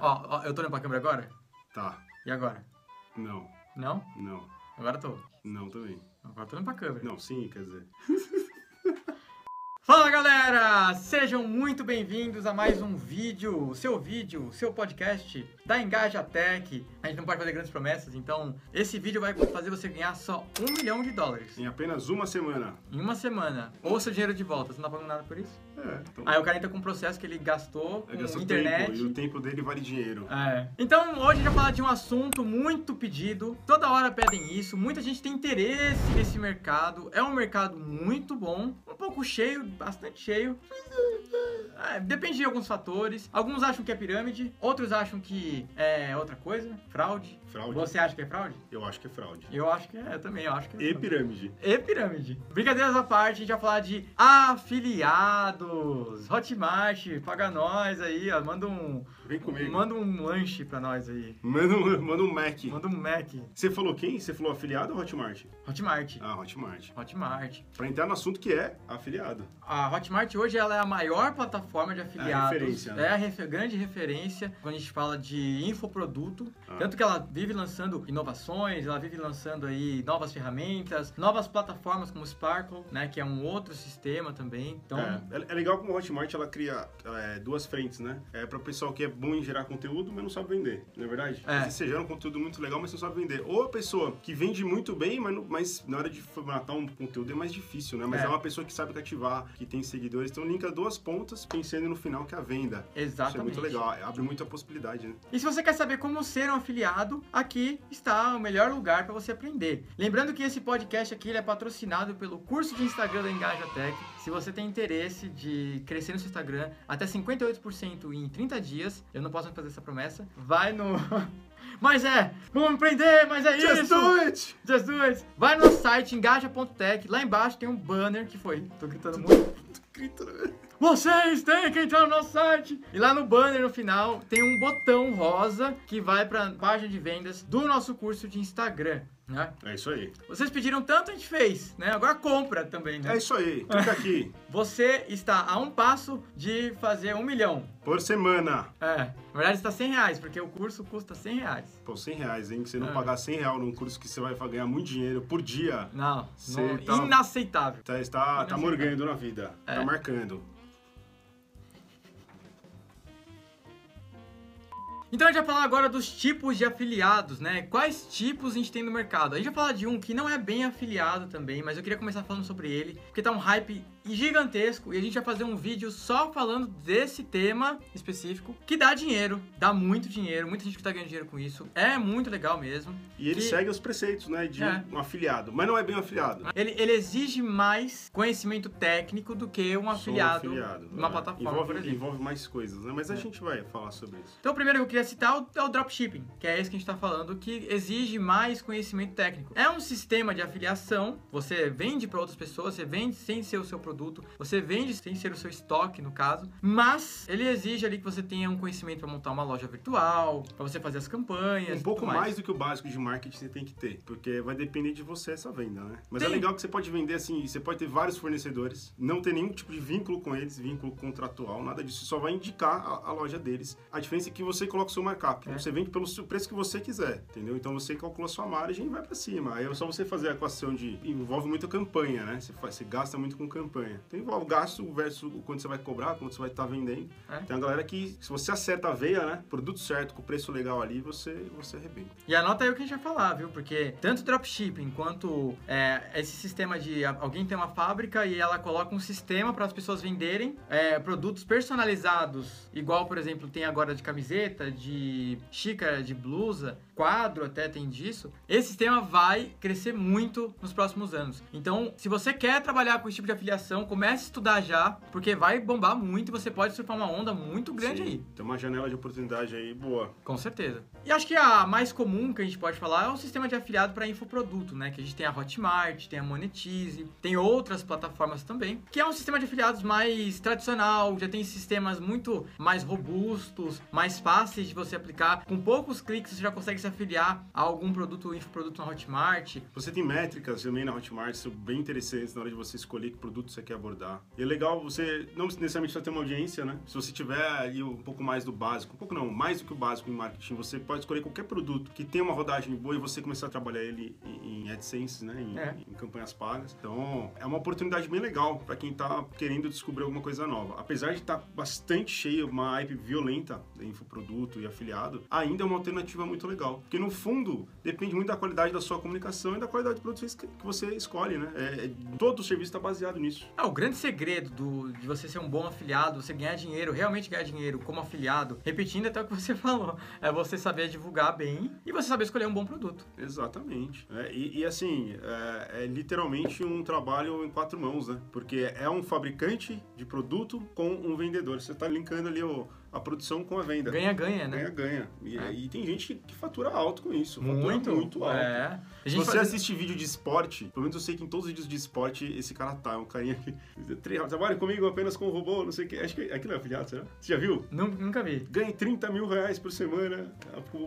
Ó, ó, eu tô olhando pra câmera agora? Tá. E agora? Não, Não? não, Agora tô. não também. Agora tô olhando pra câmera. Não, sim, quer dizer. Fala galera! Sejam muito bem-vindos a mais um vídeo, seu vídeo, seu podcast da Engaja Tech. A gente não pode fazer grandes promessas, então esse vídeo vai fazer você ganhar só um milhão de dólares Em apenas uma semana. em uma semana. Ou seu dinheiro de volta, você não tá pagando nada por isso? É, então. Aí o cara entra com um processo que ele gastou com gastou internet. tempo, e o tempo dele vale dinheiro. É. Então hoje a gente vai falar de um assunto muito pedido. Toda hora pedem isso. Muita gente tem interesse nesse mercado. É um mercado muito bom. Pouco cheio, bastante cheio. É, depende de alguns fatores. Alguns acham que é pirâmide, outros acham que é outra coisa, fraude. Fraude? Você acha que é fraude? Eu acho que é fraude. Eu acho que é, eu também eu acho que é. E pirâmide. E pirâmide. Brincadeiras à parte, a gente vai falar de afiliados. Hotmart, paga nós aí, ó. Manda um. Vem comigo. Manda um lanche pra nós aí. Manda um, manda um Mac. Manda um Mac. Você falou quem? Você falou afiliado ou Hotmart? Hotmart. Ah, Hotmart. Hotmart. Pra entrar no assunto que é afiliado. A Hotmart hoje ela é a maior plataforma de afiliados. referência, né? É a refe- grande referência quando a gente fala de infoproduto. Ah. Tanto que ela vive lançando inovações, ela vive lançando aí novas ferramentas, novas plataformas como o Sparkle, né? Que é um outro sistema também. Então, É, é- é legal como a Hotmart ela cria é, duas frentes, né? É para o pessoal que é bom em gerar conteúdo, mas não sabe vender, não é verdade? É. Você gera um conteúdo muito legal, mas não sabe vender. Ou a pessoa que vende muito bem, mas, não- mas na hora de formatar um conteúdo é mais difícil, né? Mas É. é, uma pessoa que sabe cativar, que tem seguidores, então linka duas pontas, pensando no final que é a venda. exatamente. Isso é muito legal, abre muita possibilidade, né? E se você quer saber como ser um afiliado, aqui está o melhor lugar para você aprender. Lembrando que esse podcast aqui ele é patrocinado pelo curso de Instagram da Engaja Tech. Se você tem interesse de crescer no seu Instagram até 58% em 30 dias, eu não posso fazer essa promessa, vai no... Mas é, vamos empreender, mas é Just isso! do it! Just do it! Vai no site engaja.tech, lá embaixo tem um banner que foi, tô gritando muito. Grita, né? Vocês têm que entrar no nosso site. E lá no banner, no final, tem um botão rosa que vai para a página de vendas do nosso curso de Instagram. Né? É isso aí. Vocês pediram tanto, a gente fez. Né? Agora compra também. Né? É isso aí. Clica aqui. Você está a um passo de fazer um milhão. Por semana. É, na verdade está 100 reais, porque o curso custa 100 reais. Pô, 100 reais, hein? Que você não É. pagar 100 reais num curso que você vai ganhar muito dinheiro por dia. Não, não tá- inaceitável. Tá, está, tá Não, morgando na vida. É. Tá marcando. Então a gente vai falar agora dos tipos de afiliados, né? Quais tipos a gente tem no mercado? A gente vai falar de um que não é bem afiliado também, mas eu queria começar falando sobre ele, porque tá um hype gigantesco e a gente vai fazer um vídeo só falando desse tema específico, que dá dinheiro, dá muito dinheiro, muita gente que tá ganhando dinheiro com isso, é muito legal mesmo. E ele Que- segue os preceitos, né? De É. um afiliado. Mas não é bem um afiliado. Ele, ele exige mais conhecimento técnico do que um afiliado, afiliado, numa né? plataforma, Envolve, envolve mais coisas, né? Mas a É. gente vai falar sobre isso. Então, primeiro que eu queria citar é o- dropshipping, que é esse que a gente está falando, que exige mais conhecimento técnico. É um sistema de afiliação, você vende para outras pessoas, você vende sem ser o seu produto, você vende sem ser o seu estoque, no caso, mas ele exige ali que você tenha um conhecimento para montar uma loja virtual, para você fazer as campanhas. Um pouco tudo mais. do que o básico de marketing você tem que ter, porque vai depender de você essa venda, né? Mas é legal que você pode vender assim, você pode ter vários fornecedores, não ter nenhum tipo de vínculo com eles, vínculo contratual, nada disso, só vai indicar a, a loja deles. A diferença é que você coloca o seu markup, É. você vende pelo seu preço que você quiser, entendeu? Então você calcula a sua margem e vai pra cima. Aí é só você fazer a equação de envolve muita campanha, né? Você, faz, você gasta muito com campanha. Então envolve gasto versus o quanto você vai cobrar, quanto você vai estar vendendo. É. Tem uma galera que, se você acerta a veia, né? Produto certo, com preço legal ali, você, você arrebenta. E anota aí o que a gente vai falar, viu? Porque tanto dropshipping quanto é, esse sistema de alguém tem uma fábrica e ela coloca um sistema para as pessoas venderem é, produtos personalizados, igual, por exemplo, tem agora de camiseta, de xícara, de blusa, quadro até tem disso. Esse sistema vai crescer muito nos próximos anos. Então, se você quer trabalhar com esse tipo de afiliação, comece a estudar já, porque vai bombar muito e você pode surfar uma onda muito grande Sim, aí. Tem uma janela de oportunidade aí boa. Com certeza. E acho que a mais comum que a gente pode falar é o sistema de afiliado para infoproduto, né? Que a gente tem a Hotmart, tem a Monetize, tem outras plataformas também, que é um sistema de afiliados mais tradicional, já tem sistemas muito mais robustos, mais fáceis de você aplicar. Com poucos cliques você já consegue se afiliar a algum produto, infoproduto na Hotmart. Você tem métricas também na Hotmart, são bem interessantes na hora de você escolher que produto você quer abordar. E é legal você não necessariamente só ter uma audiência, né? Se você tiver ali um pouco mais do básico, um pouco não, mais do que o básico em marketing, você pode escolher qualquer produto que tenha uma rodagem boa e você começar a trabalhar ele em AdSense, né? Em, é. em campanhas pagas. Então, é uma oportunidade bem legal para quem tá querendo descobrir alguma coisa nova. Apesar de estar tá bastante cheio, uma hype violenta de infoproduto e afiliado, ainda é uma alternativa muito legal. Porque no fundo, depende muito da qualidade da sua comunicação e da qualidade do produto que você escolhe, né? É, é, todo o serviço está baseado nisso. É, o grande segredo do, de você ser um bom afiliado, você ganhar dinheiro, realmente ganhar dinheiro como afiliado, repetindo até o que você falou, é você saber divulgar bem e você saber escolher um bom produto. Exatamente. É, e, e, assim, é, é, literalmente um trabalho em quatro mãos, né? Porque é um fabricante de produto com um vendedor. Você está linkando ali o a produção com a venda. Ganha-ganha, né? Ganha-ganha. E, é. e, tem gente que fatura alto com isso. Muito, muito alto. É. Se você faz... assiste vídeo de esporte, pelo menos eu sei que em todos os vídeos de esporte esse cara tá, é um carinha que trabalha comigo apenas com o robô, não sei o que. Acho que aquilo é afiliado, será? Você já viu? Nunca vi. Ganha 30 mil reais por semana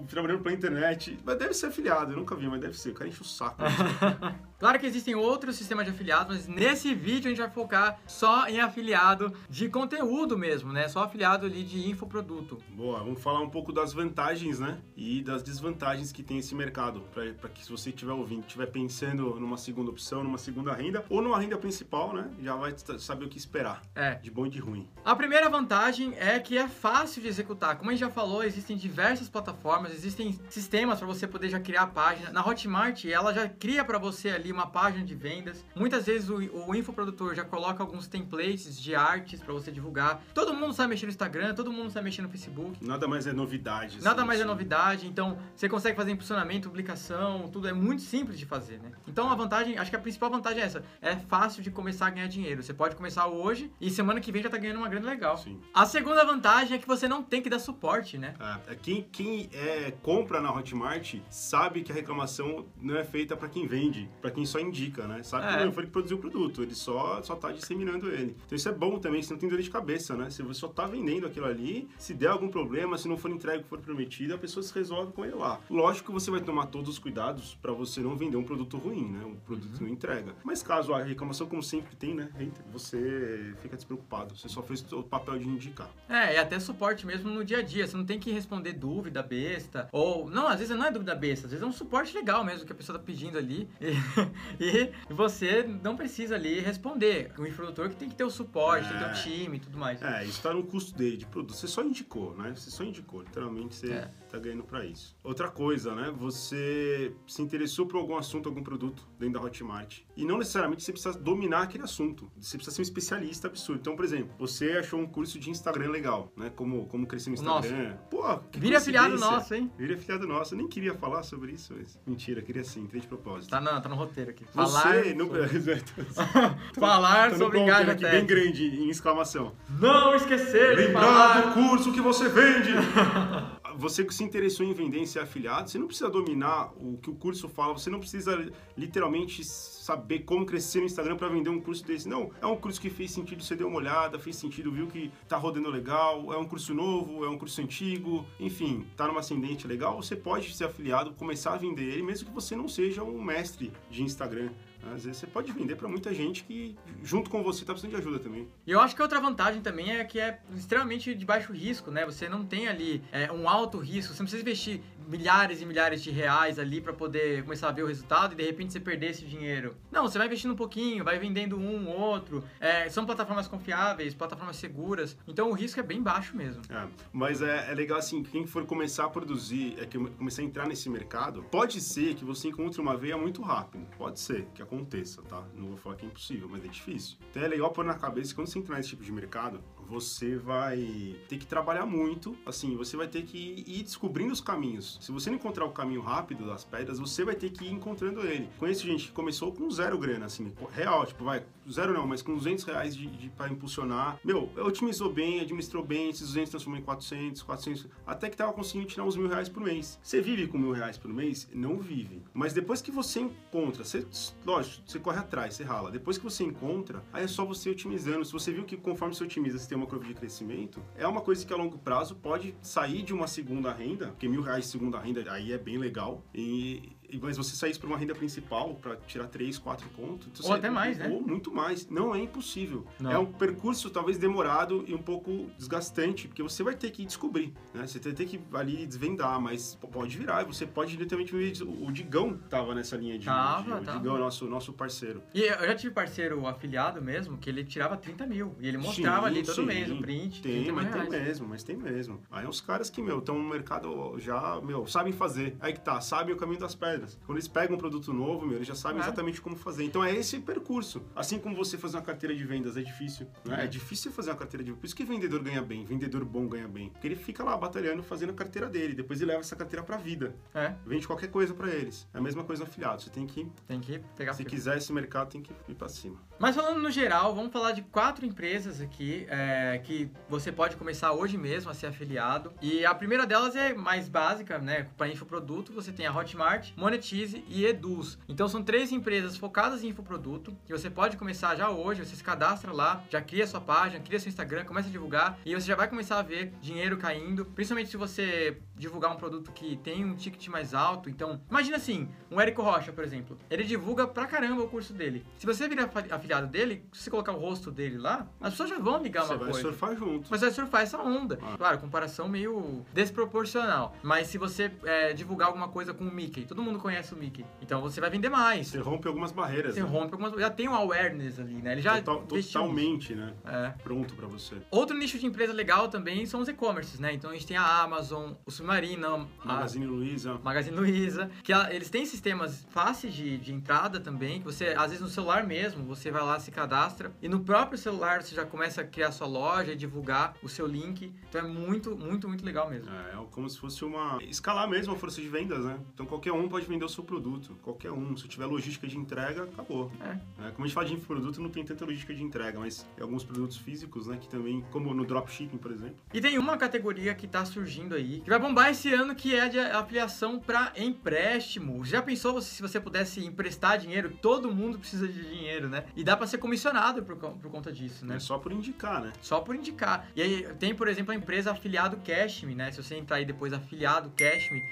trabalhando pela internet. Mas deve ser afiliado, eu nunca vi, mas deve ser. O cara enche o saco. claro que existem outros sistemas de afiliados, mas nesse vídeo a gente vai focar só em afiliado de conteúdo mesmo, né? Só afiliado ali de infoproduto. Boa, vamos falar um pouco das vantagens, né? E das desvantagens que tem esse mercado. Para que se você estiver ouvindo, estiver pensando numa segunda opção, numa segunda renda, ou numa renda principal, né? Já vai saber o que esperar. É. De bom e de ruim. A primeira vantagem é que é fácil de executar. Como a gente já falou, existem diversas plataformas, existem sistemas para você poder já criar a página. Na Hotmart, ela já cria para você ali uma página de vendas. Muitas vezes o, o infoprodutor já coloca alguns templates de artes para você divulgar. Todo mundo sabe mexer no Instagram, todo mundo sabe mexer no Facebook. Nada mais é novidade. Nada assim, mais é novidade. Então, você consegue fazer impulsionamento, publicação, tudo é muito simples de fazer, né? Então, a vantagem, acho que a principal vantagem é essa. É fácil de começar a ganhar dinheiro. Você pode começar hoje e semana que vem já tá ganhando uma grana legal. Sim. A segunda vantagem é que você não tem que dar suporte, né? É, quem, quem é, compra na Hotmart sabe que a reclamação não é feita para quem vende, para quem só indica, né? Sabe é. que não foi que produziu o produto, ele só, só tá disseminando ele. Então isso é bom também, você não tem dor de cabeça, né? Se você só tá vendendo aquilo ali, se der algum problema, se não for entregue o que for prometido, a pessoa se resolve com ele lá. Lógico que você vai tomar todos os cuidados para você não vender um produto ruim, né? Um produto uhum. não entrega. Mas caso a reclamação, como sempre tem, né? Você fica despreocupado. Você só fez o papel de indicar. É, e até suporte mesmo no dia a dia. Você não tem que responder dúvida besta. Ou, não, às vezes não é dúvida besta. Às vezes é um suporte legal mesmo que a pessoa tá pedindo ali. E, e você não precisa ali responder. O infoprodutor que tem que ter o suporte, é. tem que ter o é. time e tudo mais. É, isso tá no custo dele de produto. Você só indicou, né? Você só indicou. Literalmente você é. Tá ganhando para isso. Outra coisa, né? Você se interessou por algum assunto, algum produto dentro da Hotmart. E não necessariamente você precisa dominar aquele assunto. Você precisa ser um especialista absurdo. Então, por exemplo, você achou um curso de Instagram legal, né? Como, como crescer no Instagram. Nossa. Pô, que Vira afiliado nosso, hein? Vira afiliado nosso. Eu nem queria falar sobre isso. Mas... Mentira, queria sim, entrei de propósito. Tá, não, tá no roteiro aqui. Falar você... Não... Falar tá sobre engajamento. aqui bem grande, em exclamação. Não esquecer Lembrar falar... do curso que você vende. você que se interessou em vender, em ser afiliado, você não precisa dominar o que o curso fala, você não precisa literalmente saber como crescer no Instagram para vender um curso desse. Não, é um curso que fez sentido, você deu uma olhada, fez sentido, viu que tá rodando legal, é um curso novo, é um curso antigo, enfim, tá numa ascendente legal, você pode ser afiliado, começar a vender ele, mesmo que você não seja um mestre de Instagram. Às vezes você pode vender para muita gente que, junto com você, está precisando de ajuda também. E eu acho que outra vantagem também é que é extremamente de baixo risco, né? Você não tem ali é, um alto risco, você não precisa investir milhares e milhares de reais ali para poder começar a ver o resultado e de repente você perder esse dinheiro. Não, você vai investindo um pouquinho, vai vendendo um, outro. É, são plataformas confiáveis, plataformas seguras. Então o risco é bem baixo mesmo. É, mas é, é, legal assim, quem for começar a produzir, é que começar a entrar nesse mercado, pode ser que você encontre uma veia muito rápido. Pode ser que aconteça, tá? Não vou falar que é impossível, mas é difícil. Então é legal pôr na cabeça que quando você entrar nesse tipo de mercado, você vai ter que trabalhar muito, assim, você vai ter que ir descobrindo os caminhos. Se você não encontrar o caminho rápido das pedras, você vai ter que ir encontrando ele. Conheço gente que começou com zero grana, assim, real, tipo, vai, zero não, mas com 200 reais de, de para impulsionar. Meu, otimizou bem, administrou bem, esses 200 transformou em 400, 400, até que tava conseguindo tirar uns mil reais por mês. Você vive com mil reais por mês? Não vive. Mas depois que você encontra, você, lógico, você corre atrás, você rala. Depois que você encontra, aí é só você otimizando. Se você viu que conforme você otimiza, você tem uma curva de crescimento, é uma coisa que a longo prazo pode sair de uma segunda renda, porque mil reais de segunda renda aí é bem legal, e- mas você sair para uma renda principal para tirar 3, 4 contos. Ou até mais, né? Ou muito mais. Não é impossível. Não. É um percurso talvez demorado e um pouco desgastante, porque você vai ter que descobrir, né? Você vai ter que ali desvendar, mas pode virar. Você pode diretamente ver. O Digão tava nessa linha de. Tava, de- o tava. Digão é nosso, nosso parceiro. E eu já tive parceiro afiliado mesmo, que ele tirava 30 mil. E ele mostrava Sim, ali todo sim. mês o print. Tem, 30 mil mas tem reais. mesmo, mas tem mesmo. Aí uns caras que, meu, estão no mercado já, meu, sabem fazer. Aí que tá, sabem o caminho das pedras. Quando eles pegam um produto novo, meu, eles já sabem É. exatamente como fazer. Então é esse percurso. Assim como você fazer uma carteira de vendas é difícil, né? É. Difícil fazer uma carteira de vendas. Por isso que vendedor ganha bem, vendedor bom ganha bem. Porque ele fica lá batalhando, fazendo a carteira dele. Depois ele leva essa carteira pra vida. É, Vende qualquer coisa pra eles. É a mesma coisa no afiliado. Você tem que, tem que pegar se quiser esse mercado, tem que ir pra cima. Mas falando no geral, vamos falar de quatro empresas aqui é, que você pode começar hoje mesmo a ser afiliado. E a primeira delas é mais básica, né? Para infoproduto, você tem a Hotmart, Monetize e Eduz. Então são três empresas focadas em infoproduto que você pode começar já hoje. Você se cadastra lá, já cria sua página, cria seu Instagram, começa a divulgar e você já vai começar a ver dinheiro caindo. Principalmente se você divulgar um produto que tem um ticket mais alto. Então, imagina assim, um Érico Rocha, por exemplo. Ele divulga pra caramba o curso dele. Se você virar afi- afiliado dele, se você colocar o rosto dele lá, as pessoas já vão ligar Você uma vai coisa. surfar junto. Você vai surfar essa onda. Ah. Claro, comparação meio desproporcional. Mas se você é, divulgar alguma coisa com o Mickey, todo mundo conhece o Mickey. Então você vai vender mais. Você rompe algumas barreiras. Você né? rompe algumas. Já tem um awareness ali, né? Ele já. Total- totalmente, né? É. Pronto pra você. Outro nicho de empresa legal também são os e-commerces, né? Então a gente tem a Amazon, o Submarino, a Magazine Luiza. Magazine Luiza, que ela- eles têm sistemas fáceis de, de entrada também, que você, às vezes no celular mesmo, você vai lá, se cadastra, e no próprio celular você já começa a criar sua loja e divulgar o seu link. Então é muito, muito, muito legal mesmo. É, é como se fosse uma. escalar mesmo a força de vendas, né? Então qualquer um pode vender o seu produto. Qualquer um. Se tiver logística de entrega, acabou. É. É, como a gente fala de infoproduto, não tem tanta logística de entrega, mas tem alguns produtos físicos, né? Que também, como no dropshipping, por exemplo. E tem uma categoria que tá surgindo aí, que vai bombar esse ano, que é a de afiliação para empréstimo. Já pensou se você pudesse emprestar dinheiro? Todo mundo precisa de dinheiro, né? E dá para ser comissionado por, por conta disso, né? É só por indicar, né? Só por indicar. E aí tem, por exemplo, a empresa Afiliado Cashme, né? Se você entrar aí depois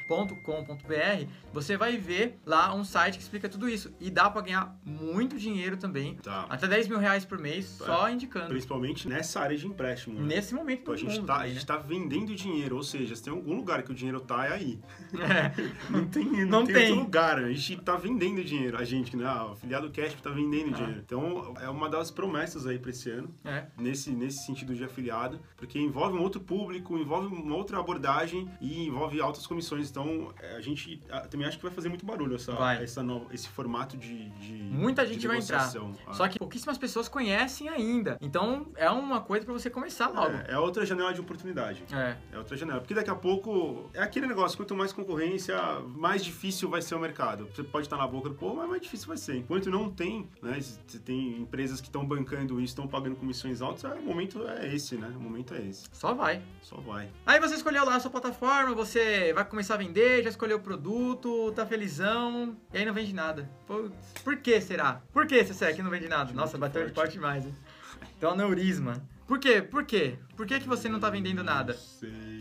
afiliadocashme.com.br, você vai ver lá um site que explica tudo isso. E dá pra ganhar muito dinheiro também. Tá. Até 10 mil reais por mês, só indicando. Principalmente nessa área de empréstimo. né? Nesse momento Então a gente, tá, gente né? tá vendendo dinheiro, ou seja, se tem algum lugar que o dinheiro tá, é aí. É. Não tem, não Não tem, tem. outro lugar. A gente tá vendendo dinheiro. A gente, né? Ah, o afiliado Cash tá vendendo Ah. dinheiro. Então, é uma das promessas aí pra esse ano. É. Nesse, nesse sentido de afiliado, porque envolve um outro público, envolve uma outra abordagem e envolve altas comissões. Então, é, a gente também acho que vai fazer muito barulho essa, essa nova, esse formato de, de Muita gente vai entrar. Ah. Só que pouquíssimas pessoas conhecem ainda. Então é uma coisa pra você começar logo. É, é outra janela de oportunidade. É. É outra janela. Porque daqui a pouco é aquele negócio: quanto mais concorrência, mais difícil vai ser o mercado. Você pode estar na boca do povo, mas mais difícil vai ser. Enquanto não tem, né? Você tem empresas que estão bancando isso, estão pagando comissões altas, é, o momento é esse, né? O momento é esse. Só vai. Só vai. Aí você escolheu lá a sua plataforma, você vai começar a vender, já escolheu o produto, tá felizão, e aí não vende nada. Putz, por que será? Por que esse aqui não vende nada? Nossa, bateu de forte demais, hein? Então, aneurisma. Por quê? Por quê? Por que, que você não tá vendendo nada? Sei.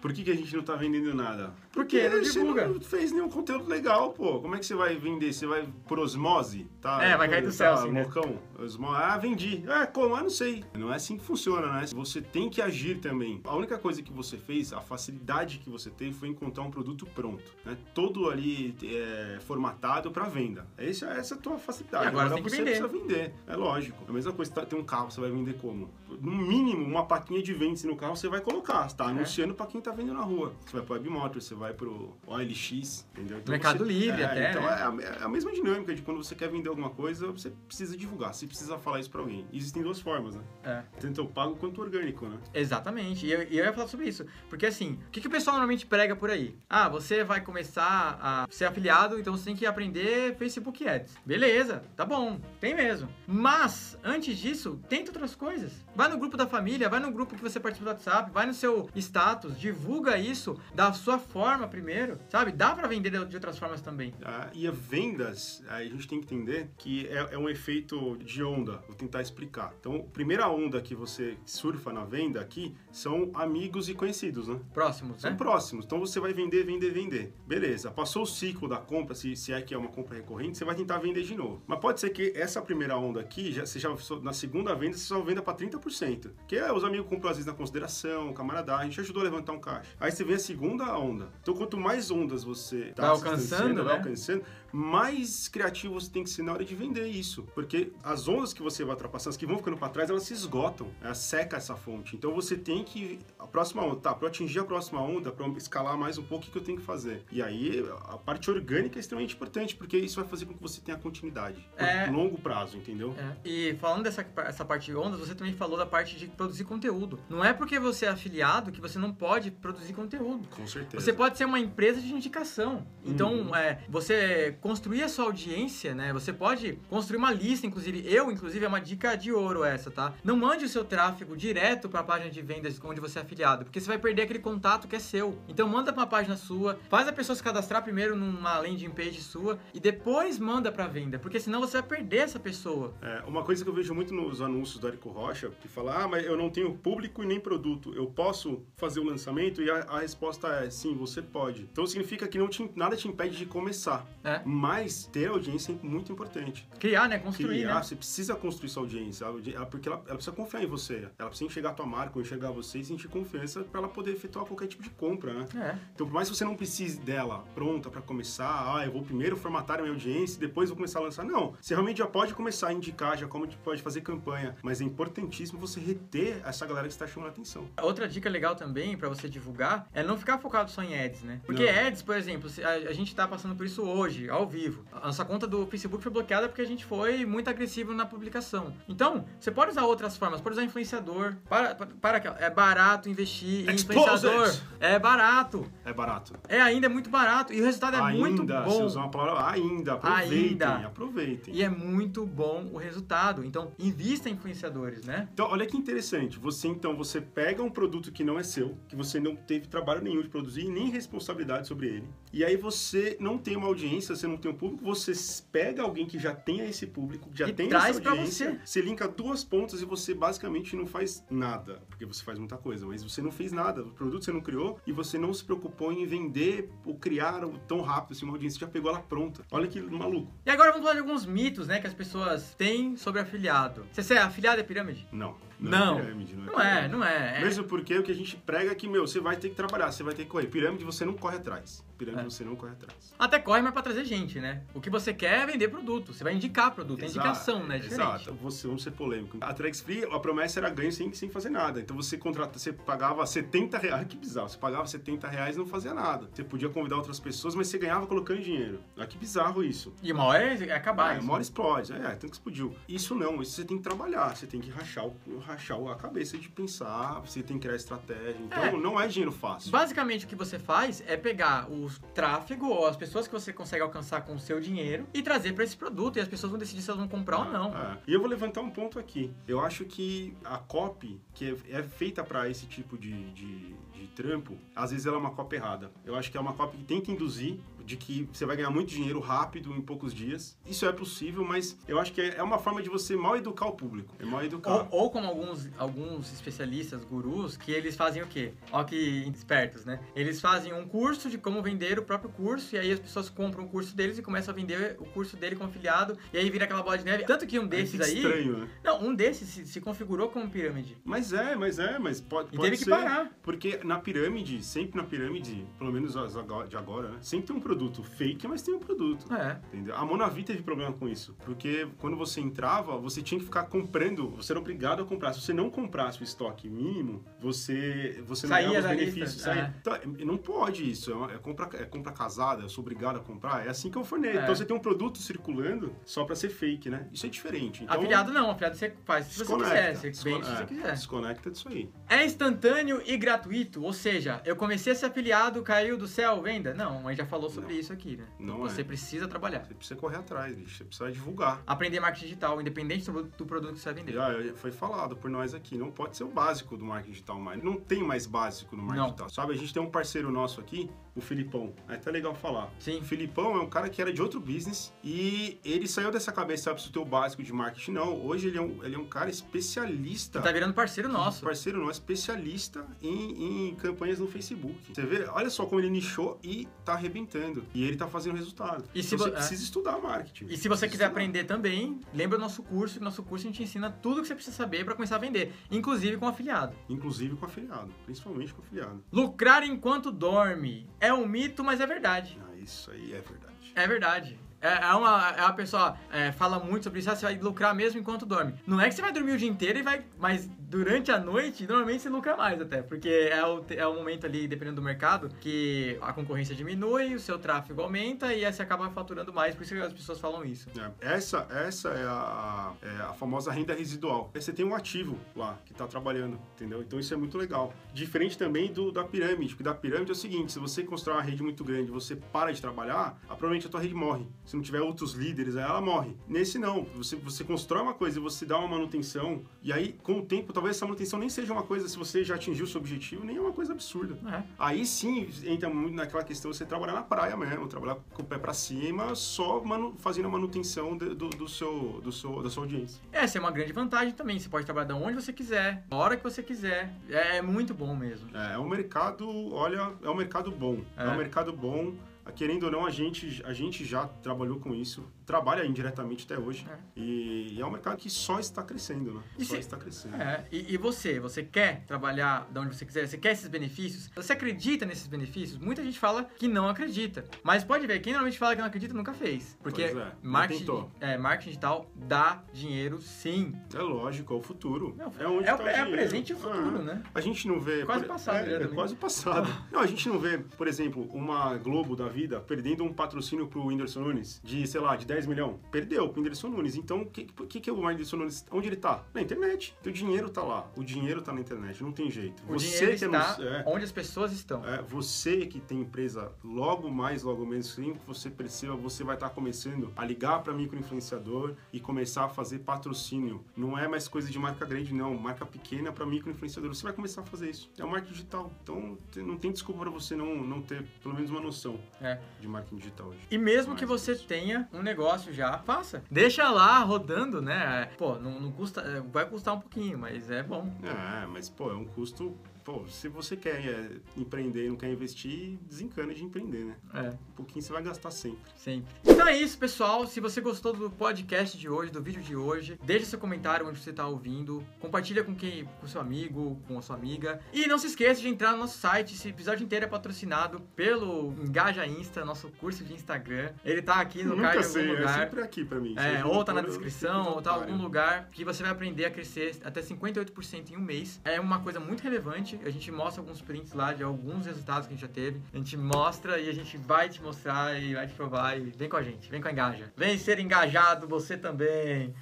Por que, que a gente não tá vendendo nada? Por quê? Não você divulga. não fez nenhum conteúdo legal, pô. Como é que você vai vender? Você vai por osmose? Tá, É, vai cair do céu, assim, né? loucão. Osmo... Ah, vendi. Ah, como? Ah, não sei. Não é assim que funciona, né? Você tem que agir também. A única coisa que você fez, a facilidade que você teve foi encontrar um produto pronto, né? Todo ali é, formatado para venda. Essa, essa é a tua facilidade. E agora tem que você vender. precisa vender. É lógico. A mesma coisa, tá- tem um carro, você vai vender como? No mínimo, uma plaquinha de vende no carro você vai colocar. Você tá É. anunciando para quem tá vendo na rua. Você vai pro Webmotor, você vai pro OLX, entendeu? Então Mercado você- Livre é, até, Então né? é a, é a mesma dinâmica de quando você quer vender alguma coisa, você precisa divulgar, você precisa falar isso para alguém. Existem duas formas, né? É. Tanto eu pago quanto orgânico, né? Exatamente. E eu, eu ia falar sobre isso. Porque assim, o que, que o pessoal normalmente prega por aí? Ah, você vai começar a ser afiliado, então você tem que aprender Facebook Ads. Beleza, tá bom, tem mesmo. Mas, antes disso, tenta outras coisas. Vai no grupo da família, vai no grupo que você participa do WhatsApp, vai no seu status divulga isso da sua forma primeiro, sabe? Dá para vender de outras formas também. Ah, e a vendas, a gente tem que entender que é, é, um efeito de onda. Vou tentar explicar. Então, primeira onda que você surfa na venda aqui são amigos e conhecidos, né? Próximos, São né? próximos. Então você vai vender, vender, vender. Beleza. Passou o ciclo da compra, se, se é que é uma compra recorrente, você vai tentar vender de novo. Mas pode ser que essa primeira onda aqui, já, você já, na segunda venda, você só venda para 30%. Que é os amigos compram às vezes na consideração, camaradagem, te ajudou a levantar um caixa. Aí você vem a segunda onda. Então quanto mais ondas você Vai se alcançando, distanciando, vai né? alcançando, mais criativo você tem que ser na hora de vender isso. Porque as ondas que você vai ultrapassando, as que vão ficando para trás, elas se esgotam. Ela seca essa fonte. Então você tem que. A próxima onda, tá? Para atingir a próxima onda, para escalar mais um pouco, o que eu tenho que fazer? E aí a parte orgânica é extremamente importante, porque isso vai fazer com que você tenha continuidade. É. longo prazo, entendeu? É. E falando dessa essa parte de ondas, você também falou da parte de produzir conteúdo. Não é porque você é afiliado que você não pode produzir conteúdo. Com certeza. Você pode ser uma empresa de indicação. Então, Uhum. é, você construir a sua audiência, né? Você pode construir uma lista, inclusive. Eu, inclusive, é uma dica de ouro essa, tá? Não mande o seu tráfego direto para a página de vendas onde você é afiliado, porque você vai perder aquele contato que é seu. Então, manda para uma página sua, faz a pessoa se cadastrar primeiro numa landing page sua e depois manda para venda, porque senão você vai perder essa pessoa. É, uma coisa que eu vejo muito nos anúncios do Érico Rocha, que fala, ah, mas eu não tenho público e nem produto, eu posso fazer o lançamento? E a, a resposta é sim, você pode. Então significa que não te- nada te impede de começar, né? mas ter audiência é muito importante. Criar, né? Construir, Criar, né? você precisa construir sua audiência, porque ela, ela precisa confiar em você, ela precisa enxergar a tua marca, ou enxergar você e sentir confiança para ela poder efetuar qualquer tipo de compra, né? É. Então, por mais que você não precise dela pronta para começar, ah, eu vou primeiro formatar a minha audiência e depois vou começar a lançar. Não, você realmente já pode começar a indicar, já como pode fazer campanha, mas é importantíssimo você reter essa galera que está chamando a atenção. Outra dica legal também pra você divulgar é não ficar focado só em ads, né? Porque Não. ads, por exemplo, a, gente tá passando por isso hoje, ao vivo. A nossa conta do Facebook foi bloqueada porque a gente foi muito agressivo na publicação. Então, você pode usar outras formas, pode usar influenciador. Para, para, para é barato investir em influenciador. É barato. É barato. É ainda é muito barato e o resultado é muito ainda, bom. se usar uma palavra ainda, aproveitem, Ainda. aproveitem. E é muito bom o resultado. Então, invista em influenciadores, né? Então, olha que interessante. Você então você pega um produto que não é seu, que você não teve trabalho nenhum de produzir e nem responsabilidade sobre ele. E aí você não tem uma audiência, você não tem um público, você pega alguém que já tenha esse público, que já E tem traz essa pra audiência, você linka duas pontas e você basicamente não faz nada, porque você faz muita coisa, mas você não fez nada, o produto você não criou e você não se preocupou em vender ou criar tão rápido assim, uma audiência, você já pegou ela pronta. Olha que maluco. E agora vamos falar de alguns mitos, né, que as pessoas têm sobre afiliado. Você é afiliado é pirâmide? Não. Não. é pirâmide, não é Não é, pirâmide. não é. é. Mesmo porque o que a gente prega é que, meu, você vai ter que trabalhar, você vai ter que correr. Pirâmide você não corre atrás. Pirâmide É. você não corre atrás. Até corre, mas pra trazer gente, né? O que você quer é vender produto. Você vai indicar produto. É indicação, né? É diferente. Exato. Você, vamos ser polêmico. A Trax Free, a promessa era ganho sem, sem fazer nada. Então você contrata, você pagava 70 reais. Que bizarro. Você pagava 70 reais e não fazia nada. Você podia convidar outras pessoas, mas você ganhava colocando dinheiro. Ah, que bizarro isso. E uma hora é acabar. Isso. uma hora explode. É, tanto que explodiu. Isso não, isso você tem que trabalhar, você tem que rachar, o- rachar a cabeça de pensar, você tem que criar estratégia. Então, É. não é dinheiro fácil. Basicamente, o que você faz é pegar o tráfego ou as pessoas que você consegue alcançar com o seu dinheiro e trazer pra esse produto. E as pessoas vão decidir se elas vão comprar ou não. É. E eu vou levantar um ponto aqui. Eu acho que a copy, que é, é feita para esse tipo de, de, de trampo, às vezes ela é uma copy errada. Eu acho que é uma copy que tenta induzir de que você vai ganhar muito dinheiro rápido em poucos dias. Isso é possível, mas eu acho que é é uma forma de você mal educar o público. É mal educar. Ou, ou como alguns, alguns especialistas, gurus, que eles fazem o quê? Ó que espertos, né? Eles fazem um curso de como vender o próprio curso, e aí as pessoas compram o curso deles e começam a vender o curso dele com afiliado, e aí vira aquela bola de neve. Tanto que um desses fica aí... estranho, né? Não, um desses se, se configurou como pirâmide. Mas é, mas é, mas pode, E pode teve que parar. Porque na pirâmide, sempre na pirâmide, pelo menos as de agora, né? Sempre tem um produto fake, mas tem um produto. É. Entendeu? A Monavi teve problema com isso, porque quando você entrava, você tinha que ficar comprando, você era obrigado a comprar. Se você não comprasse o estoque mínimo, você, você não ganhava os benefícios. lista, é. Então, não pode isso, é, uma- é compra, é compra casada, eu sou obrigado a comprar. É assim que eu forneço. É. Então você tem um produto circulando só pra ser fake, né? Isso é diferente. Então, afiliado não, afiliado você faz se você quiser, você vende se você quiser. Desconecta disso aí. É instantâneo e gratuito Ou seja, eu comecei a ser afiliado, caiu do céu, venda? Não, a gente já falou sobre Não. isso aqui, né? Não você é. precisa trabalhar. Você precisa correr atrás, bicho. Você precisa divulgar. Aprender marketing digital, independente do, do produto que você vai vender. Já foi falado por nós aqui, não pode ser o básico do marketing digital mais. Não tem mais básico no marketing Não. digital. Sabe, a gente tem um parceiro nosso aqui, o Filipão. É até legal falar. Sim. O Filipão é um cara que era de outro business e ele saiu dessa cabeça, sabe, se o básico de marketing. Não, hoje ele é um, ele é um cara especialista. Tá virando parceiro nosso. Parceiro nosso, especialista em, em campanhas no Facebook. Você vê, olha só como ele nichou e tá arrebentando. E ele tá fazendo resultado. E se Então, você vo- é. precisa estudar marketing. E se você quiser estudar. aprender também, lembra do nosso curso. No nosso curso a gente ensina tudo que você precisa saber para começar a vender, inclusive com afiliado. Inclusive com afiliado. Principalmente com afiliado. Lucrar enquanto dorme é um mito, mas é verdade. Ah, isso aí é verdade. É verdade. É, é uma, é uma pessoa é, fala muito sobre isso, ah, você vai lucrar mesmo enquanto dorme. Não é que você vai dormir o dia inteiro e vai. Mas durante a noite, normalmente você lucra mais até. Porque é o, é o momento ali, dependendo do mercado, que a concorrência diminui, o seu tráfego aumenta e aí você acaba faturando mais. Por isso que as pessoas falam isso. É, Essa, essa é, a, é a famosa renda residual. Aí Você tem um ativo lá que está trabalhando, entendeu? Então isso é muito legal. Diferente também do da pirâmide, porque da pirâmide é o seguinte: se você constrói uma rede muito grande você para de trabalhar, provavelmente a tua rede morre. Se não tiver outros líderes, aí ela morre. Nesse não. Você, você constrói uma coisa e você dá uma manutenção, e aí, com o tempo, talvez essa manutenção nem seja uma coisa, se você já atingiu o seu objetivo, nem é uma coisa absurda. É. Aí sim entra muito naquela questão de você trabalhar na praia mesmo, trabalhar com o pé pra cima, só manu- fazendo a manutenção de- do, do seu, do seu, da sua audiência. Essa é uma grande vantagem também. Você pode trabalhar de onde você quiser, a hora que você quiser. É muito bom mesmo. É, é um mercado, olha, é um mercado bom. É, É. um mercado bom. Querendo ou não, a gente, a gente já trabalhou com isso, trabalha indiretamente até hoje. É. E, e é um mercado que só está crescendo, né? E só se- está crescendo. É, e, e você? Você quer trabalhar de onde você quiser? Você quer esses benefícios? Você acredita nesses benefícios? Muita gente fala que não acredita. Mas pode ver, quem normalmente fala que não acredita nunca fez. Porque é, marketing, é, marketing digital dá dinheiro sim. É lógico, é o futuro. Não, é onde é, o- tá é o presente e o futuro, Ah. né? A gente não vê. Quase por- passado É, é quase passado. não, a gente não vê, por exemplo, uma Globo da vida perdendo um patrocínio pro Whindersson Nunes de, sei lá, de 10 milhões. Perdeu pro Whindersson Nunes. Então, o que, que, que é o Whindersson Nunes? Onde ele tá? Na internet. Então, o dinheiro tá lá. O dinheiro tá na internet. Não tem jeito. O dinheiro que está é, onde as pessoas estão. é, você que tem empresa logo mais, logo menos, assim que você perceba, você vai estar começando a ligar para microinfluenciador e começar a fazer patrocínio. Não é mais coisa de marca grande, não. Marca pequena para microinfluenciador. Você vai começar a fazer isso. É o marketing digital. Então, não tem desculpa para você não, não ter pelo menos uma noção É. de marketing digital hoje. E mesmo Mais que você tenha um negócio já, faça. Deixa lá rodando, né? Pô, não, não custa. é, Vai custar um pouquinho, mas é bom. É, mas, pô, é um custo... Pô, se você quer é, empreender e não quer investir, desencana de empreender, né? É. Um pouquinho você vai gastar sempre. Sempre. Então é isso, pessoal. Se você gostou do podcast de hoje, do vídeo de hoje, deixe seu comentário onde você está ouvindo. Compartilha com quem, com seu amigo, com a sua amiga. E não se esqueça de entrar no nosso site. Esse episódio inteiro é patrocinado pelo Engaja Insta, nosso curso de Instagram. Ele tá aqui no card em algum é lugar. sempre aqui pra mim. É, ou tá na descrição, ou tá em algum lugar que você vai aprender a crescer até 58% em um mês. É uma coisa muito relevante. A gente mostra alguns prints lá de alguns resultados que a gente já teve. A gente mostra e a gente vai te mostrar e vai te provar. E vem com a gente, vem com a Engaja. Vem ser engajado você também.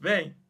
Vem!